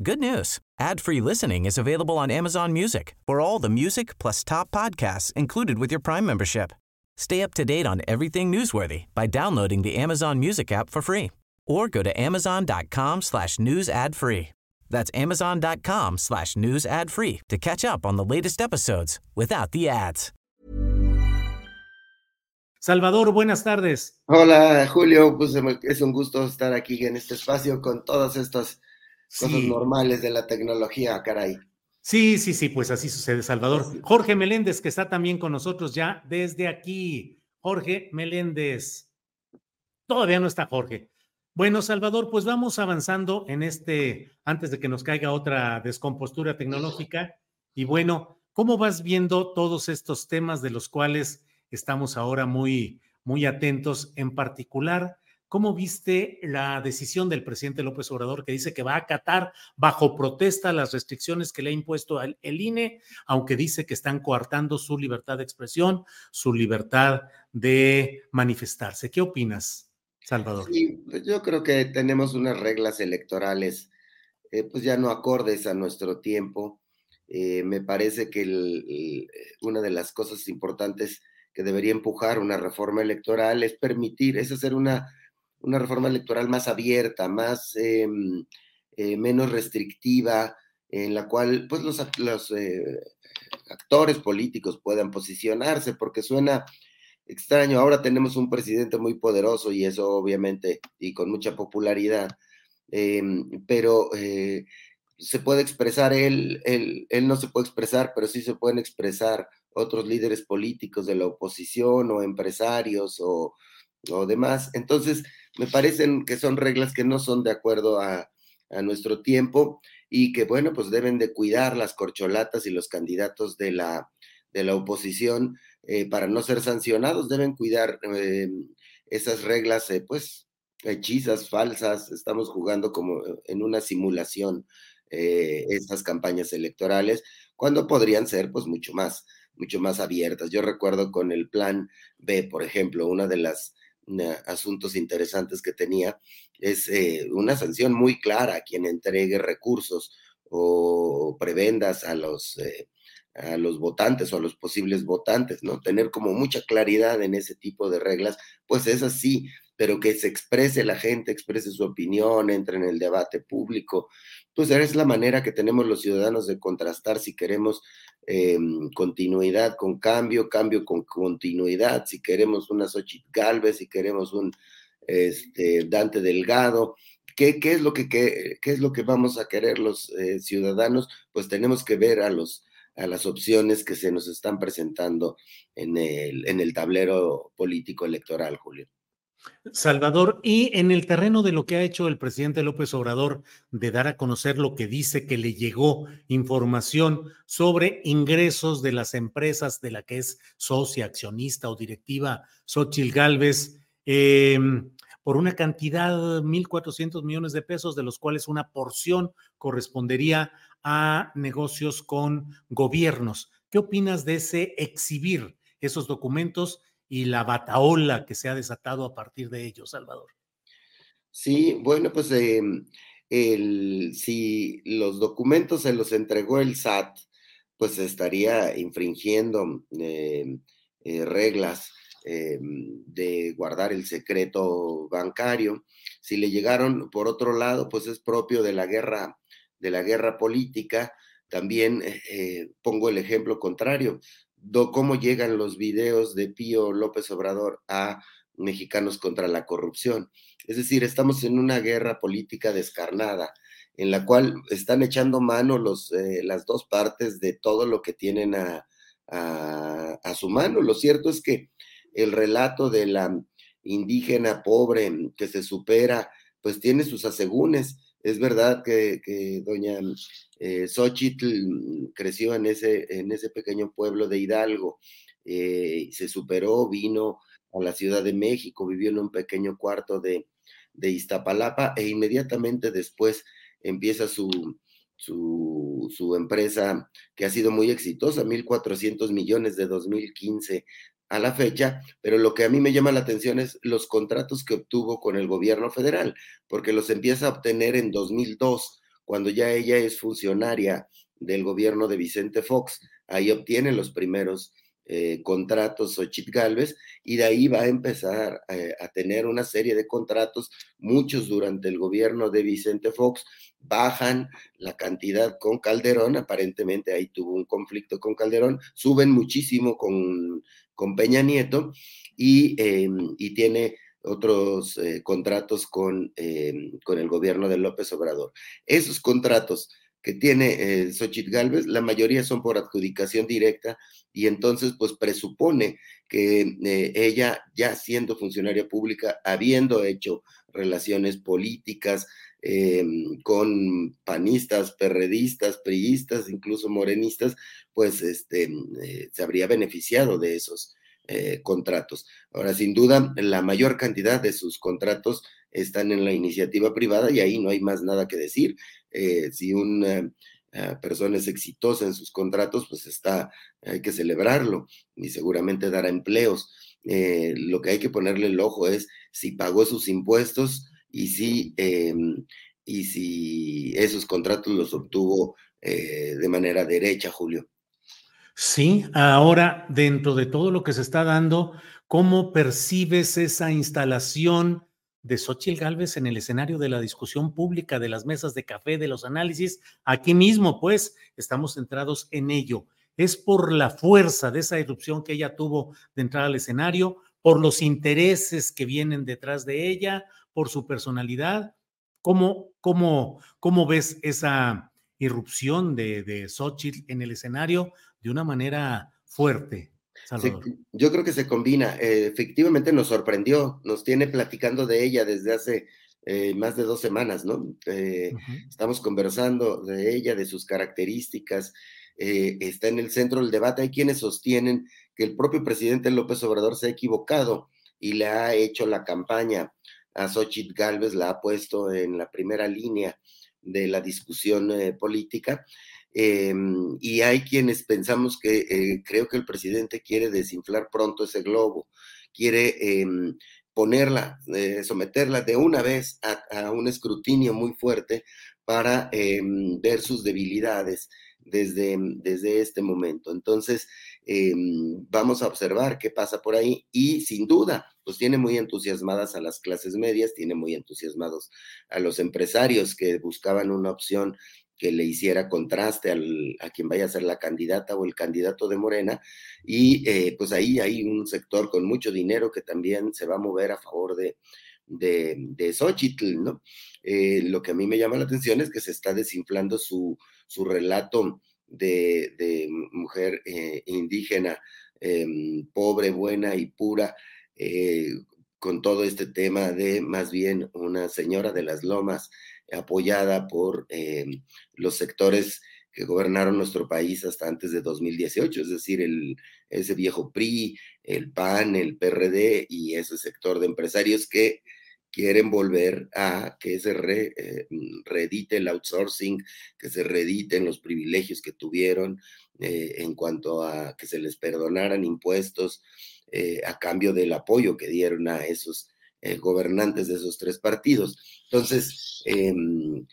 Good news. Ad-free listening is available on Amazon Music. For all the music plus top podcasts included with your Prime membership. Stay up to date on everything newsworthy by downloading the Amazon Music app for free or go to amazon.com slash news ad free. That's amazon.com slash news ad free to catch up on the latest episodes without the ads. Salvador, buenas tardes. Hola, Julio. Pues es un gusto estar aquí en este espacio con todas estas cosas Sí. normales de la tecnología, caray. Sí, sí, sí, pues así sucede, Salvador. Jorge Meléndez, que está también con nosotros ya desde aquí. Jorge Meléndez. Todavía no está Jorge. Bueno, Salvador, pues vamos avanzando en este, antes de que nos caiga otra descompostura tecnológica. Y bueno, ¿cómo vas viendo todos estos temas de los cuales estamos ahora muy, muy atentos? En particular, ¿cómo viste la decisión del presidente López Obrador que dice que va a acatar bajo protesta las restricciones que le ha impuesto el, el INE, aunque dice que están coartando su libertad de expresión, su libertad de manifestarse? ¿Qué opinas, Salvador? Sí, yo creo que tenemos unas reglas electorales, eh, pues ya no acordes a nuestro tiempo. Eh, me parece que una de las cosas importantes que debería empujar una reforma electoral es permitir, es hacer una, una reforma electoral más abierta, más em, eh, menos restrictiva, en la cual pues los, eh, actores políticos puedan posicionarse, porque suena extraño. Ahora tenemos un presidente muy poderoso y eso obviamente y con mucha popularidad, eh, pero eh, se puede expresar él, él, él no se puede expresar, pero sí se pueden expresar otros líderes políticos de la oposición o empresarios o, o demás. Entonces, me parecen que son reglas que no son de acuerdo a, a nuestro tiempo y que, bueno, pues deben de cuidar las corcholatas y los candidatos de la, de la oposición eh, para no ser sancionados, deben cuidar eh, esas reglas, eh, pues, hechizas, falsas. Estamos jugando como en una simulación estas campañas electorales, cuando podrían ser, pues, mucho más, mucho más abiertas. Yo recuerdo con el plan B, por ejemplo, una de las asuntos interesantes que tenía es eh, una sanción muy clara a quien entregue recursos o prebendas a los eh, a los votantes o a los posibles votantes, ¿no? Tener como mucha claridad en ese tipo de reglas, pues es así, pero que se exprese la gente, exprese su opinión, entre en el debate público, pues es la manera que tenemos los ciudadanos de contrastar si queremos eh, continuidad con cambio, cambio con continuidad, si queremos una Xochitl Galvez, si queremos un este, Dante Delgado, ¿Qué, ¿Qué, es lo que, qué, qué, es lo que vamos a querer los eh, ciudadanos? Pues tenemos que ver a los, a las opciones que se nos están presentando en el, en el tablero político electoral, Julio. Salvador, y en el terreno de lo que ha hecho el presidente López Obrador de dar a conocer lo que dice que le llegó información sobre ingresos de las empresas de la que es socia, accionista o directiva Xochil Gálvez, eh, por una cantidad de 1.400 millones de pesos, de los cuales una porción correspondería a negocios con gobiernos. ¿Qué opinas de ese exhibir esos documentos y la bataola que se ha desatado a partir de ellos, Salvador? Sí, bueno, pues eh, el, si los documentos se los entregó el SAT, pues estaría infringiendo eh, eh, reglas eh, de guardar el secreto bancario. Si le llegaron por otro lado, pues es propio de la guerra, de la guerra política. También eh, pongo el ejemplo contrario, cómo llegan los videos de Pío López Obrador a mexicanos contra la corrupción. Es decir, estamos en una guerra política descarnada en la cual están echando mano los, eh, las dos partes de todo lo que tienen a, a, su mano. Lo cierto es que el relato de la indígena pobre que se supera, pues tiene sus asegúnes. Es verdad que, doña eh, Xochitl creció en ese, en ese pequeño pueblo de Hidalgo, eh, se superó, vino a la Ciudad de México, vivió en un pequeño cuarto de, de Iztapalapa e inmediatamente después empieza su, su, empresa que ha sido muy exitosa, 1.400 millones de 2015 a la fecha, pero lo que a mí me llama la atención es los contratos que obtuvo con el gobierno federal, porque los empieza a obtener en 2002, cuando ya ella es funcionaria del gobierno de Vicente Fox, ahí obtiene los primeros eh, contratos Ochit Galvez y de ahí va a empezar eh, a tener una serie de contratos, muchos durante el gobierno de Vicente Fox, bajan la cantidad con Calderón, aparentemente ahí tuvo un conflicto con Calderón, suben muchísimo con, con Peña Nieto y, em, y tiene otros eh, contratos con, em, con el gobierno de López Obrador. Esos contratos que tiene eh, Xochitl Galvez, la mayoría son por adjudicación directa y entonces pues presupone que eh, ella ya siendo funcionaria pública, habiendo hecho relaciones políticas eh, con panistas, perredistas, priistas, incluso morenistas, pues este, eh, se habría beneficiado de esos contratos. Ahora, sin duda, la mayor cantidad de sus contratos están en la iniciativa privada y ahí no hay más nada que decir. si una persona es exitosa en sus contratos, pues está, hay que celebrarlo y seguramente dará empleos. Eh, lo que hay que ponerle el ojo es si pagó sus impuestos y si, em, y si esos contratos los obtuvo eh, de manera derecha, Julio. Sí, ahora dentro de todo lo que se está dando, ¿cómo percibes esa instalación de Xochitl Gálvez en el escenario de la discusión pública, de las mesas de café, de los análisis. Aquí mismo, pues, estamos centrados en ello. Es por la fuerza de esa erupción que ella tuvo de entrar al escenario, por los intereses que vienen detrás de ella, por su personalidad. ¿Cómo, cómo, cómo ves esa irrupción de, de Xochitl en el escenario de una manera fuerte? yo creo que se combina. Eh, efectivamente nos sorprendió, nos tiene platicando de ella desde hace eh, más de dos semanas, ¿no? Eh, estamos conversando de ella, de sus características. está en el centro del debate. Hay quienes sostienen que el propio presidente López Obrador se ha equivocado y le ha hecho la campaña a Xochitl Galvez, la ha puesto en la primera línea de la discusión política Em, y hay quienes pensamos que eh, creo que el presidente quiere desinflar pronto ese globo, quiere em, ponerla, eh, someterla de una vez a, un escrutinio muy fuerte para em, ver sus debilidades desde, desde este momento. Entonces, vamos a observar qué pasa por ahí y sin duda, pues tiene muy entusiasmadas a las clases medias, tiene muy entusiasmados a los empresarios que buscaban una opción que le hiciera contraste a quien vaya a ser la candidata o el candidato de Morena. Y eh, pues ahí hay un sector con mucho dinero que también se va a mover a favor de, de, de Xochitl, ¿no? Eh, lo que a mí me llama la atención es que se está desinflando su, su relato de, mujer eh, indígena, em, pobre, buena y pura, con todo este tema de más bien una señora de las lomas apoyada por eh, los sectores que gobernaron nuestro país hasta antes de 2018, es decir, el, ese viejo PRI, el PAN, el PRD y ese sector de empresarios que quieren volver a que se eh, reedite el outsourcing, que se reediten los privilegios que tuvieron eh, en cuanto a que se les perdonaran impuestos a cambio del apoyo que dieron a esos eh, gobernantes de esos tres partidos. Entonces, em,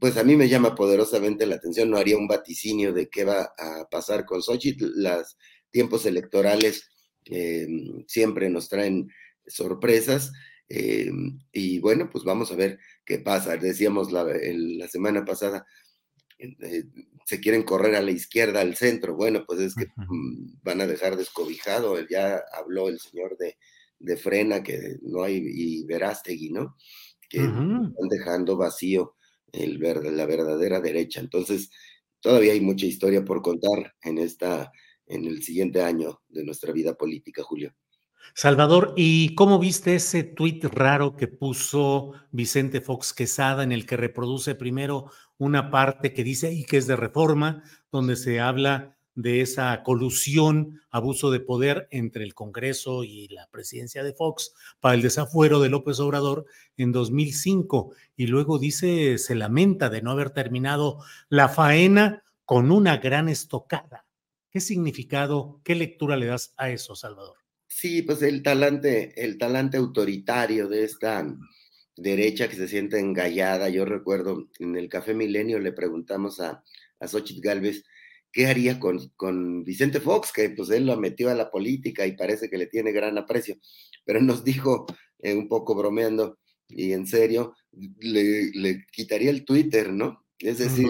pues a mí me llama poderosamente la atención, no haría un vaticinio de qué va a pasar con Xochitl. Los tiempos electorales em, siempre nos traen sorpresas. Em, y bueno, pues vamos a ver qué pasa. Decíamos la, la semana pasada, eh, se quieren correr a la izquierda, al centro. Bueno, pues es que mm, van a dejar descobijado. Ya habló el señor de de frena que no hay, y Verástegui, ¿no? Que están dejando vacío el la verdadera derecha. Entonces, todavía hay mucha historia por contar en esta, en el siguiente año de nuestra vida política, Julio. Salvador, ¿y cómo viste ese tuit raro que puso Vicente Fox Quesada en el que reproduce primero una parte que dice y que es de reforma, donde se habla de esa colusión, abuso de poder entre el Congreso y la presidencia de Fox para el desafuero de López Obrador en 2005. Y luego dice, se lamenta de no haber terminado la faena con una gran estocada. ¿Qué significado, qué lectura le das a eso, Salvador? Sí, pues el talante, el talante autoritario de esta derecha que se siente engallada. Yo recuerdo en el Café Milenio le preguntamos a, a Xochitl Galvez qué haría con, con Vicente Fox, que pues él lo metió a la política y parece que le tiene gran aprecio, pero nos dijo eh, un poco bromeando y en serio, le, le quitaría el Twitter, ¿no? Es decir,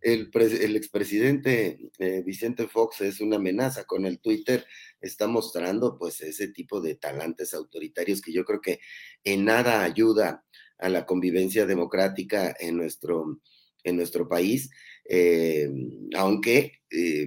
el, el, expresidente eh, Vicente Fox es una amenaza con el Twitter, está mostrando pues ese tipo de talantes autoritarios que yo creo que en nada ayuda a la convivencia democrática en nuestro, en nuestro país, eh, aunque, eh,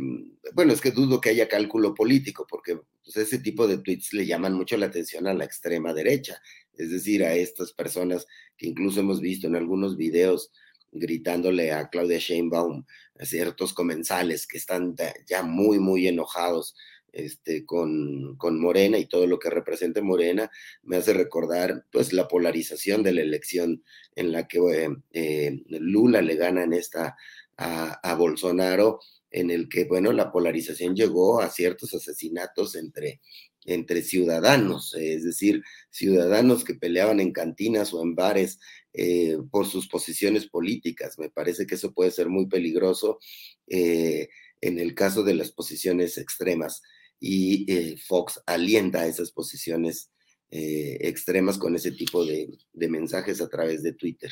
bueno, es que dudo que haya cálculo político, porque pues, ese tipo de tweets le llaman mucho la atención a la extrema derecha, es decir, a estas personas que incluso hemos visto en algunos videos gritándole a Claudia Sheinbaum, a ciertos comensales que están ya muy, muy enojados este, con, con, Morena y todo lo que represente Morena, me hace recordar pues la polarización de la elección en la que eh, eh, Lula le gana en esta a, a, Bolsonaro, en el que, bueno, la polarización llegó a ciertos asesinatos entre, entre ciudadanos, es decir, ciudadanos que peleaban en cantinas o en bares eh, por sus posiciones políticas. Me parece que eso puede ser muy peligroso eh, en el caso de las posiciones extremas y eh, Fox alienta esas posiciones extremas con ese tipo de, de, mensajes a través de Twitter.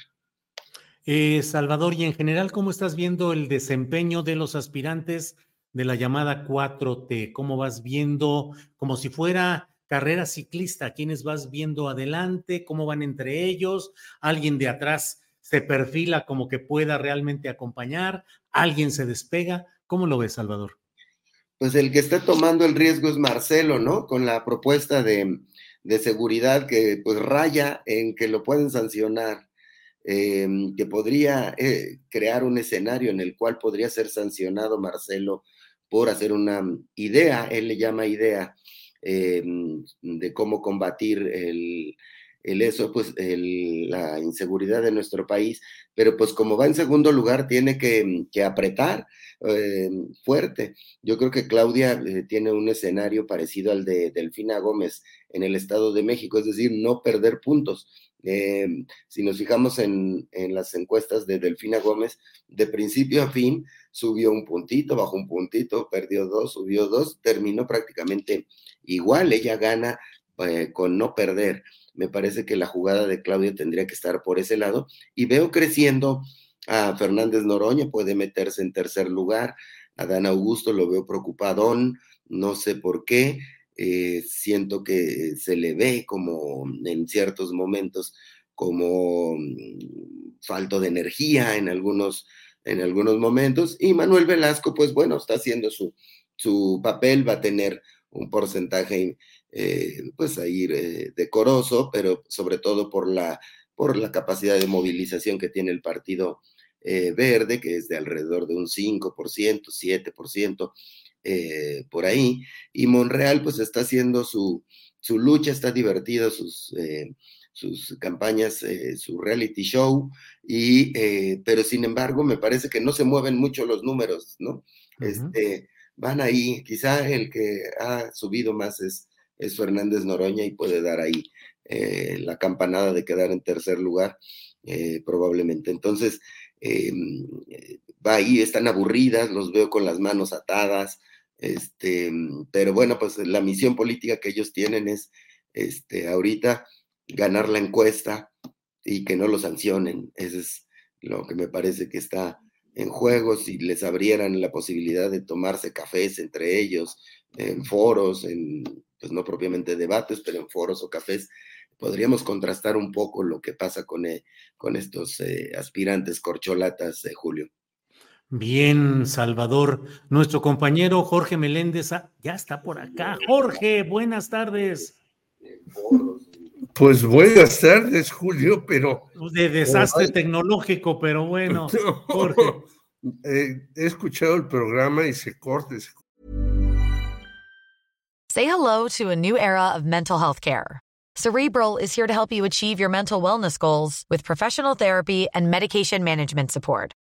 Salvador, y en general, ¿cómo estás viendo el desempeño de los aspirantes de la llamada 4T? ¿Cómo vas viendo como si fuera carrera ciclista, quiénes vas viendo adelante, cómo van entre ellos, alguien de atrás se perfila como que pueda realmente acompañar, alguien se despega. ¿Cómo lo ves, Salvador? Pues el que está tomando el riesgo es Marcelo, ¿no? Con la propuesta de, seguridad que pues raya en que lo pueden sancionar, em, que podría eh, crear un escenario en el cual podría ser sancionado Marcelo por hacer una idea, él le llama idea, eh, de cómo combatir el, el eso, pues la inseguridad de nuestro país, pero pues como va en segundo lugar, tiene que, que apretar eh, fuerte. Yo creo que Claudia eh, tiene un escenario parecido al de Delfina Gómez en el Estado de México, es decir, no perder puntos. Si nos fijamos en, las encuestas de Delfina Gómez, de principio a fin subió un puntito, bajó un puntito, perdió dos, subió dos, terminó prácticamente igual, ella gana eh, con no perder. Me parece que la jugada de Claudia tendría que estar por ese lado. Y veo creciendo a Fernández Noroña, puede meterse en tercer lugar, a Dan Augusto lo veo preocupadón, no sé por qué, eh, siento que se le ve como en ciertos momentos como mm, falto de energía en algunos en algunos momentos. Y Manuel Velasco, pues bueno, está haciendo su, su papel, va a tener un porcentaje, eh, pues ahí eh, decoroso, pero sobre todo por la, por la capacidad de movilización que tiene el Partido eh, Verde, que es de alrededor de un 5%, 7%, por ahí. Y Monreal, pues está haciendo su, su lucha, está divertido, sus sus campañas, eh, su reality show, y, eh, pero sin embargo me parece que no se mueven mucho los números, ¿no? este, van ahí, quizá el que ha subido más es, es Fernández Noroña y puede dar ahí eh, la campanada de quedar en tercer lugar, probablemente. Entonces, em, va ahí, están aburridas, los veo con las manos atadas, este, pero bueno, pues la misión política que ellos tienen es, este, ahorita, ganar la encuesta y que no lo sancionen. Eso es lo que me parece que está en juego. Si les abrieran la posibilidad de tomarse cafés entre ellos, en foros, en, pues no propiamente debates, pero en foros o cafés, podríamos contrastar un poco lo que pasa con, eh, con estos eh, aspirantes corcholatas, de Julio. Bien, Salvador. Nuestro compañero Jorge Meléndez ah, ya está por acá. Jorge, buenas tardes. Pues buenas tardes, Julio, pero... De desastre tecnológico, pero bueno. Jorge. Eh, he escuchado el programa y se corta. Say hello to a new era of mental health care. Cerebral is here to help you achieve your mental wellness goals with professional therapy and medication management support.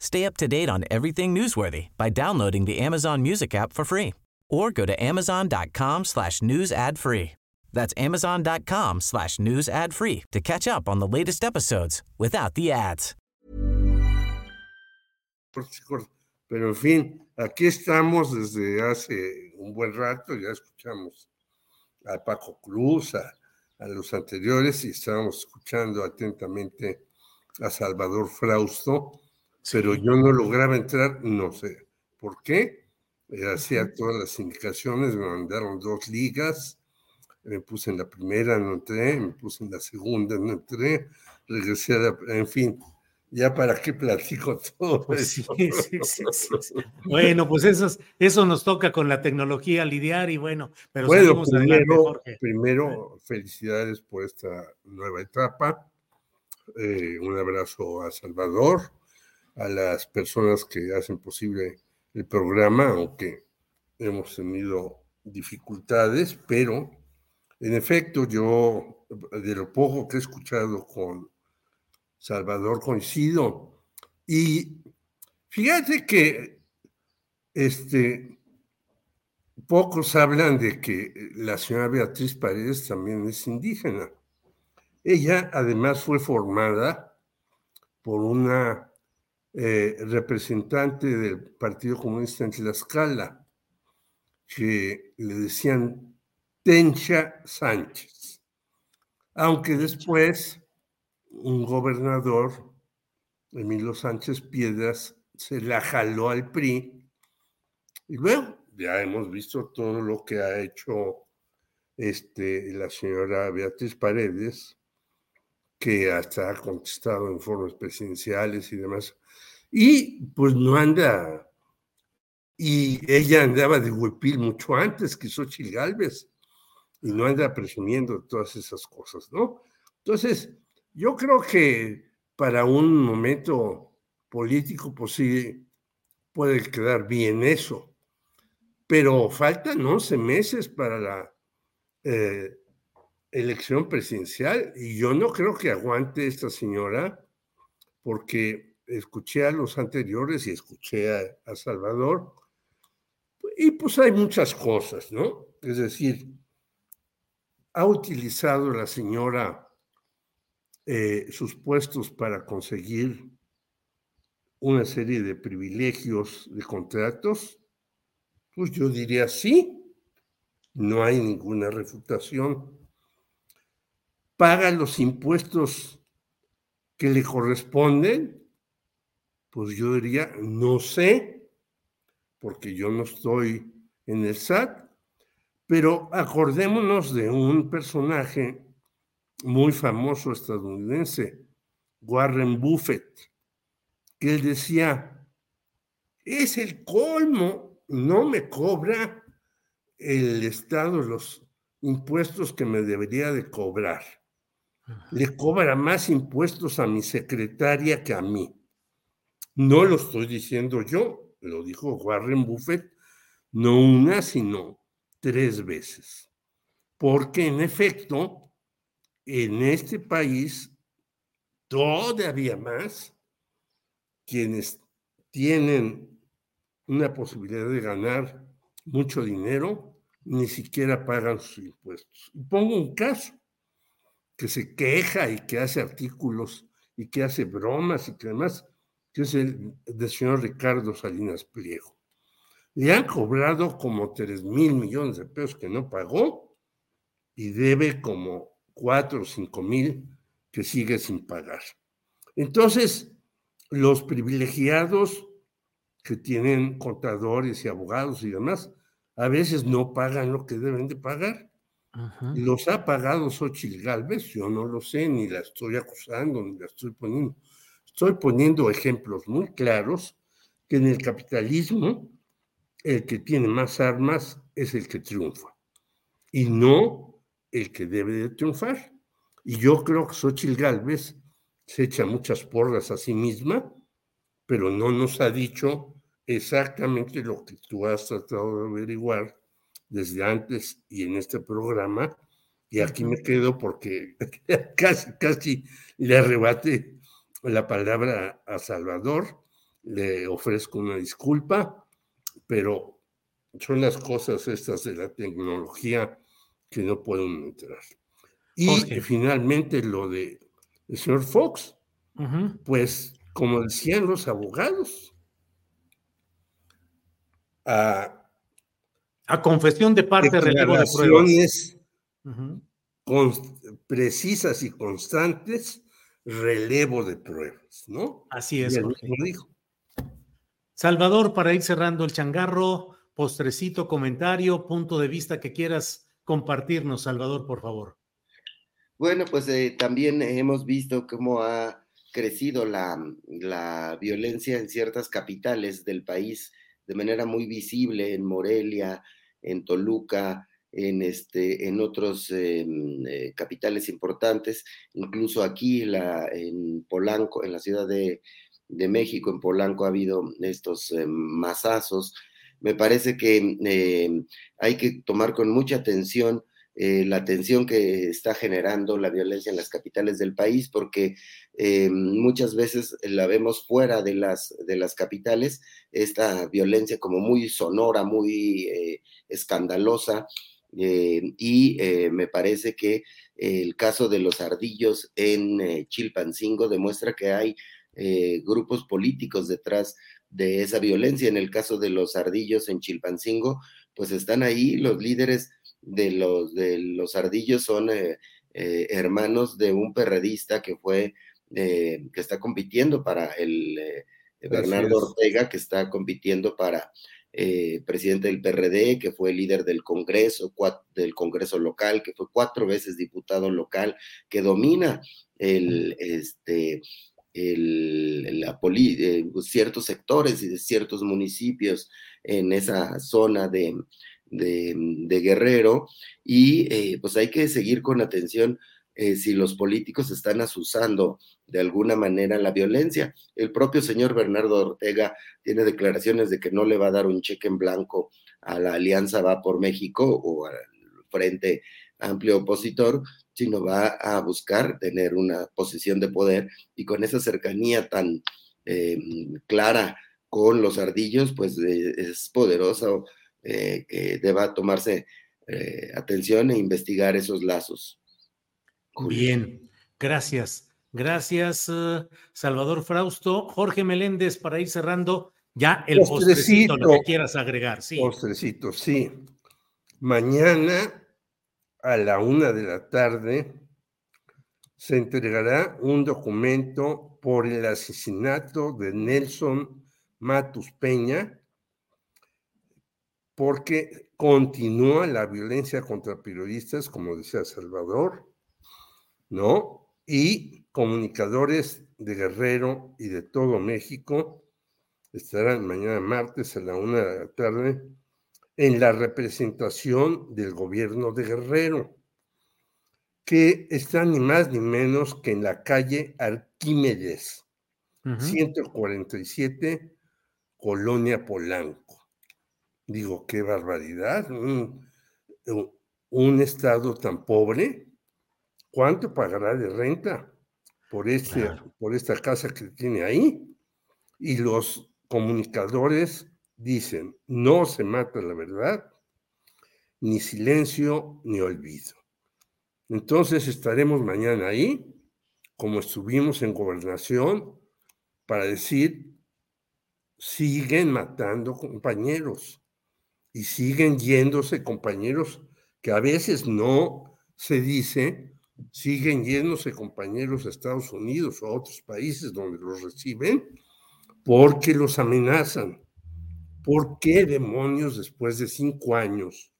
Stay up to date on everything newsworthy by downloading the Amazon Music app for free or go to amazon.com slash news ad free. That's amazon.com slash news ad free to catch up on the latest episodes without the ads. Pero en fin, aquí estamos desde hace un buen rato, ya escuchamos a Paco Cruz, a, a los anteriores y estábamos escuchando atentamente a Salvador Frausto, pero yo no lograba entrar, no sé por qué. Eh, hacía todas las indicaciones, me mandaron dos ligas, me puse en la primera, no entré, me puse en la segunda, no entré, regresé a la, en fin, ya para qué platico todo pues eso. Sí, sí, sí, bueno, pues eso, eso nos toca con la tecnología lidiar y bueno, pero bueno, primero, primero felicidades por esta nueva etapa. Eh, un abrazo a Salvador, a las personas que hacen posible el programa, aunque hemos tenido dificultades, pero en efecto yo, de lo poco que he escuchado con Salvador, coincido. Y fíjate que este, pocos hablan de que la señora Beatriz Paredes también es indígena. Ella además fue formada por una eh, representante del Partido Comunista en Tlaxcala, que le decían Tencha Sánchez, aunque después un gobernador, Emilio Sánchez Piedras, se la jaló al PRI, y luego ya hemos visto todo lo que ha hecho este, la señora Beatriz Paredes, que hasta ha contestado informes presidenciales y demás. Y pues no anda, y ella andaba de huipil mucho antes que Xochitl Galvez, y no anda presumiendo todas esas cosas, ¿no? Entonces, yo creo que para un momento político, pues sí, puede quedar bien eso, pero faltan 11 meses para la eh, elección presidencial y yo no creo que aguante esta señora porque escuché a los anteriores y escuché a, Salvador, y pues hay muchas cosas, ¿no? Es decir, ha utilizado la señora eh, sus puestos para conseguir una serie de privilegios de contratos, pues yo diría sí, no hay ninguna refutación. Paga los impuestos que le corresponden, pues yo diría, no sé, porque yo no estoy en el SAT, pero acordémonos de un personaje muy famoso estadounidense, Warren Buffett, que él decía, es el colmo, no me cobra el Estado los impuestos que me debería de cobrar. Le cobra más impuestos a mi secretaria que a mí. No lo estoy diciendo yo, lo dijo Warren Buffett, no una, sino tres veces. Porque en efecto, en este país, todavía más, quienes tienen una posibilidad de ganar mucho dinero, ni siquiera pagan sus impuestos. Y pongo un caso, que se queja y que hace artículos y que hace bromas y que además, que es el del señor Ricardo Salinas Pliego. Le han cobrado como 3 mil millones de pesos que no pagó y debe como 4 o 5 mil que sigue sin pagar. Entonces, los privilegiados que tienen contadores y abogados y demás, a veces no pagan lo que deben de pagar. Los ha pagado Xochitl Galvez, yo no lo sé, ni la estoy acusando, ni la estoy poniendo. Estoy poniendo ejemplos muy claros que en el capitalismo el que tiene más armas es el que triunfa y no el que debe de triunfar. Y yo creo que Xochitl Galvez se echa muchas porras a sí misma, pero no nos ha dicho exactamente lo que tú has tratado de averiguar desde antes y en este programa. Y aquí me quedo porque casi, casi le arrebate la palabra a Salvador. Le ofrezco una disculpa, pero son las cosas estas de la tecnología que no puedo entrar. Y finalmente lo de el señor Fox, pues como decían los abogados, a, confesión de parte, relevo de pruebas. precisas y constantes, relevo de pruebas, ¿no? Así es. Dijo. Salvador, para ir cerrando el changarro, postrecito, comentario, punto de vista que quieras compartirnos, Salvador, por favor. Bueno, pues eh, también hemos visto cómo ha crecido la, la, violencia en ciertas capitales del país de manera muy visible, en Morelia, en Toluca, en, este, en otros eh, eh, capitales importantes, incluso aquí en Polanco, en la Ciudad de, México, en Polanco ha habido estos masazos. Me parece que hay que tomar con mucha atención eh, la tensión que está generando la violencia en las capitales del país, porque eh, muchas veces la vemos fuera de las, de las capitales, esta violencia como muy sonora, muy eh, escandalosa, y me parece que el caso de los ardillos en Chilpancingo demuestra que hay grupos políticos detrás de esa violencia. En el caso de los ardillos en Chilpancingo, pues están ahí los líderes de los, de los ardillos son eh, eh, hermanos de un perredista que fue, eh, que está compitiendo para el Bernardo Ortega, que está compitiendo para presidente del PRD, que fue líder del Congreso, del Congreso local, que fue cuatro veces diputado local, que domina el, este, el, la ciertos sectores y de ciertos municipios en esa zona de, de, Guerrero. Y eh, pues hay que seguir con atención eh, si los políticos están asusando de alguna manera la violencia. El propio señor Bernardo Ortega tiene declaraciones de que no le va a dar un cheque en blanco a la Alianza Va por México o al Frente Amplio Opositor, sino va a buscar tener una posición de poder y con esa cercanía tan eh, clara con los ardillos, pues es poderoso eh, que deba tomarse eh, atención e investigar esos lazos. Bien, gracias. Gracias, eh, Salvador Frausto. Jorge Meléndez, para ir cerrando ya el postrecito, lo que quieras agregar. Sí. Postrecito, sí. Mañana a la una de la tarde se entregará un documento por el asesinato de Nelson Matus Peña, porque continúa la violencia contra periodistas, como decía Salvador, ¿no? Y comunicadores de Guerrero y de todo México estarán mañana martes a la una de la tarde en la representación del gobierno de Guerrero, que está ni más ni menos que en la calle Arquímedes, 147, Colonia Polanco. Digo, qué barbaridad. Un, un, estado tan pobre, ¿cuánto pagará de renta por, este, por esta casa que tiene ahí? Y los comunicadores dicen, no se mata la verdad, ni silencio ni olvido. Entonces estaremos mañana ahí, como estuvimos en gobernación, para decir, siguen matando compañeros y siguen yéndose compañeros que a veces no se dice, siguen yéndose compañeros a Estados Unidos o a otros países donde los reciben porque los amenazan. ¿Por qué demonios después de cinco años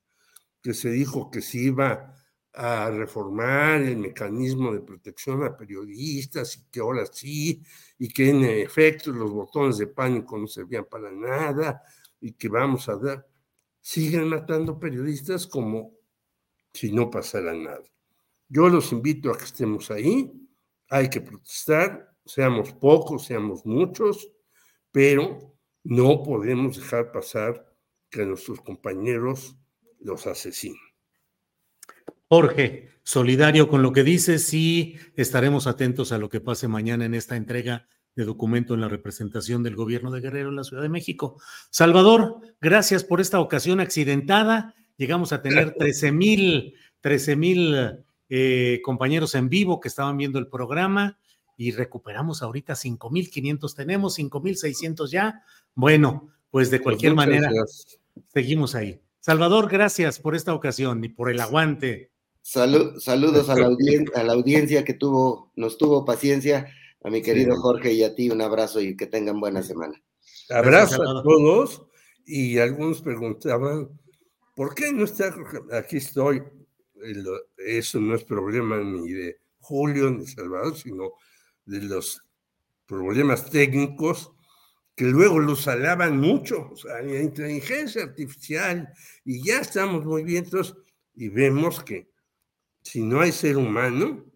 que se dijo que se iba a reformar el mecanismo de protección a periodistas y que ahora sí, y que en efecto los botones de pánico no servían para nada y que vamos a dar, siguen matando periodistas como si no pasara nada. Yo los invito a que estemos ahí, hay que protestar, seamos pocos, seamos muchos, pero no podemos dejar pasar que nuestros compañeros los asesinen. Jorge, solidario con lo que dices y estaremos atentos a lo que pase mañana en esta entrega de documento en la representación del gobierno de Guerrero en la Ciudad de México. Salvador, gracias por esta ocasión accidentada. Llegamos a tener 13 mil 13 mil eh, compañeros en vivo que estaban viendo el programa y recuperamos ahorita 5.500, tenemos 5.600 ya. Bueno, pues de pues cualquier manera, seguimos ahí. Salvador, gracias por esta ocasión y por el aguante. saludos a la, a la, audiencia que tuvo, nos tuvo paciencia, a mi querido Jorge y a ti un abrazo y que tengan buena semana. Abrazo a todos y algunos preguntaban, ¿por qué no está? Aquí estoy, eso no es problema ni de Julio ni Salvador, sino de los problemas técnicos que luego los alaban mucho, o sea, la inteligencia artificial, y ya estamos muy bien, y vemos que si no hay ser humano,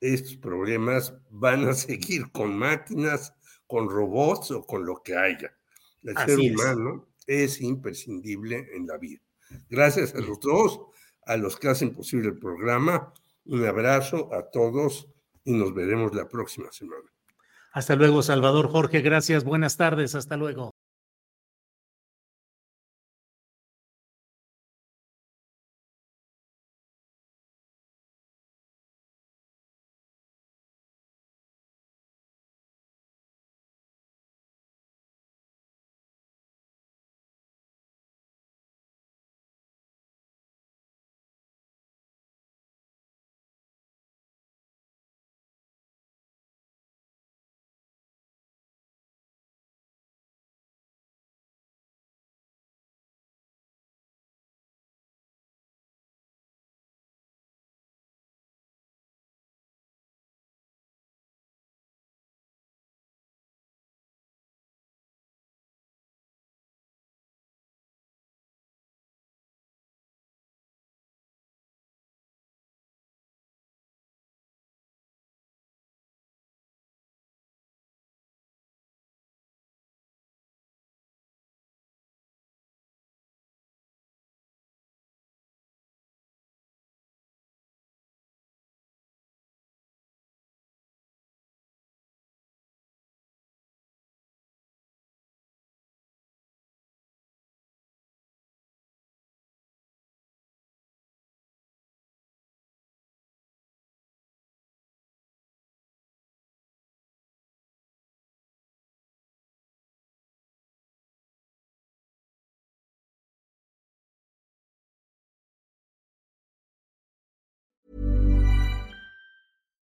estos problemas van a seguir con máquinas, con robots o con lo que haya. El ser humano es imprescindible en la vida. Gracias a los dos, a los que hacen posible el programa. Un abrazo a todos y nos veremos la próxima semana. Hasta luego, Salvador Jorge. Gracias. Buenas tardes. Hasta luego.